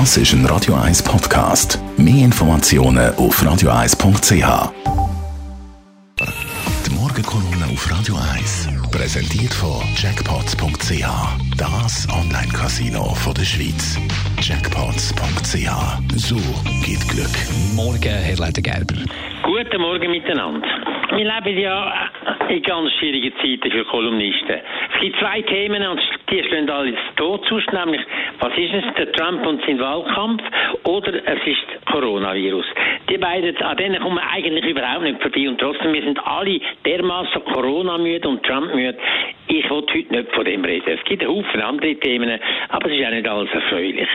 Das ist ein Radio 1 Podcast. Mehr Informationen auf radio1.ch. Die Morgenkolumne auf Radio 1 präsentiert von Jackpots.ch. Das Online-Casino der Schweiz. Jackpots.ch. So geht Glück. Morgen, Herr Leiter Gerber. Guten Morgen miteinander. Wir leben ja in ganz schwierigen Zeiten für Kolumnisten. Es gibt zwei Themen und die stehen alle zu Tod zu, nämlich was ist es, der Trump und sein Wahlkampf oder es ist Coronavirus. Die beiden, an denen kommen wir eigentlich überhaupt nicht vorbei und trotzdem, wir sind alle dermaßen Corona-müde und Trump-müde. Ich will heute nicht von dem reden. Es gibt einen Haufen andere Themen, aber es ist auch nicht alles erfreulich.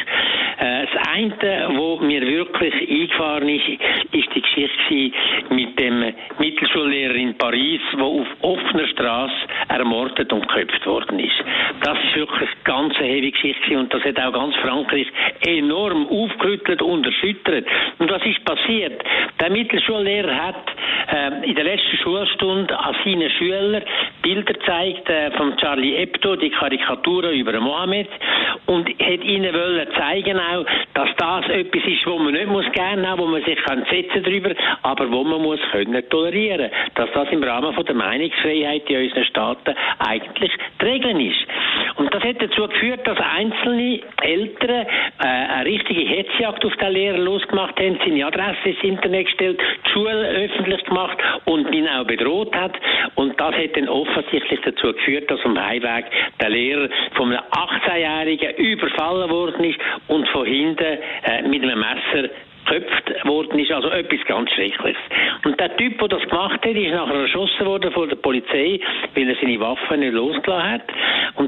Äh, das eine, was mir wirklich eingefahren ist, ist die Geschichte mit dem Mittelschullehrer in Paris, der auf offener Straße ermordet und geköpft worden ist. Das ist wirklich eine ganz heavy Geschichte und das hat auch ganz Frankreich enorm aufgerüttelt und erschüttert. Und was ist passiert? Der Mittelschullehrer hat äh, in der letzten Schulstunde an seinen Schülern Bilder gezeigt äh, von Charlie Hebdo, die Karikaturen über Mohammed und hat ihnen wollen zeigen auch, dass das etwas ist, wo man nicht muss gerne haben, wo man sich kann setzen drüber, aber wo man muss können tolerieren, dass das im Rahmen von der Meinungsfreiheit in unseren Staaten eigentlich die Regel ist. Und hat dazu geführt, dass einzelne Eltern äh, eine richtige Hetzjagd auf den Lehrer losgemacht haben, seine Adresse ins Internet gestellt, die Schule öffentlich gemacht und ihn auch bedroht hat. Und das hat dann offensichtlich dazu geführt, dass am Heimweg der Lehrer von einem 18-Jährigen überfallen worden ist und von hinten äh, mit einem Messer geköpft worden ist, also etwas ganz Schreckliches. Und der Typ, der das gemacht hat, ist nachher erschossen worden von der Polizei, weil er seine Waffen nicht losgelassen hat.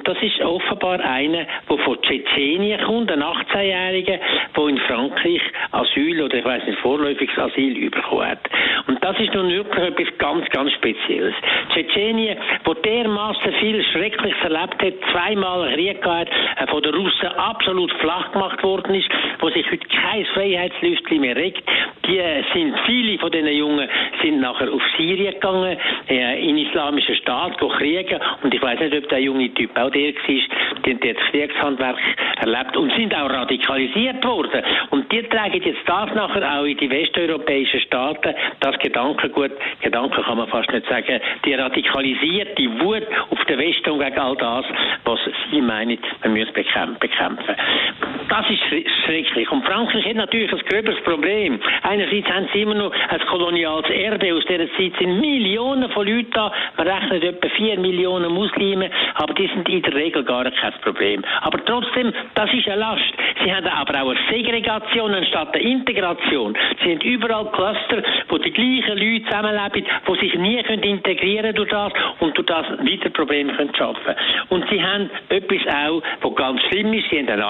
Und das ist offenbar einer, der von Tschetschenien kommt, ein 18-Jähriger, der in Frankreich Asyl oder ich weiß nicht, vorläufiges Asyl bekommen hat. Und das ist nun wirklich etwas ganz, ganz Spezielles. Tschetschenien, wo dermaßen viel Schreckliches erlebt hat, zweimal Krieg gehabt, äh, von den Russen absolut flach gemacht worden ist, wo sich heute kein Freiheitslüftchen mehr regt, die sind, viele von diesen Jungen sind nachher auf Syrien gegangen, äh, in islamischen Staat, go kriegen, und ich weiß nicht, ob der junge Typ auch der war, die, die das Kriegshandwerk erlebt und sind auch radikalisiert worden. Und die tragen jetzt das nachher auch in die westeuropäischen Staaten, das Gedankengut, Gedanken kann man fast nicht sagen, die radikalisierte Wut auf den Westen gegen all das, was sie meinen, man müsse bekämpfen. Das ist schrecklich. Und Frankreich hat natürlich ein gröberes Problem. Einerseits haben sie immer noch ein koloniales Erbe. Aus dieser Zeit sind Millionen von Leuten da. Man rechnet etwa vier Millionen Muslime, aber die sind in der Regel gar kein Problem. Aber trotzdem, das ist eine Last. Sie haben aber auch eine Segregation anstatt eine Integration. Sie haben überall Cluster, wo die gleichen Leute zusammenleben, die sich nie integrieren können durch das und durch das weiter Probleme können schaffen Und sie haben etwas auch, was ganz schlimm ist. Sie haben eine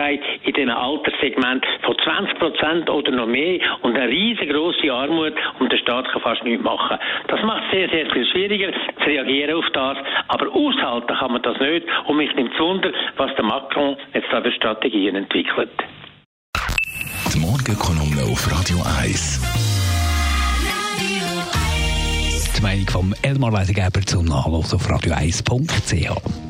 Arbeitslosigkeit in diesem Alterssegment von 20 Prozent oder noch mehr und eine riesengroße Armut und der Staat kann fast nichts machen. Das macht es sehr, sehr viel schwieriger zu reagieren auf das, aber aushalten kann man das nicht und mich nimmt es Wunder, was der Macron jetzt da für Strategien entwickelt. Die Morgenkolumne auf Radio 1. Die Meinung von Elmar Leisegeber zum Nachlass auf radio1.ch.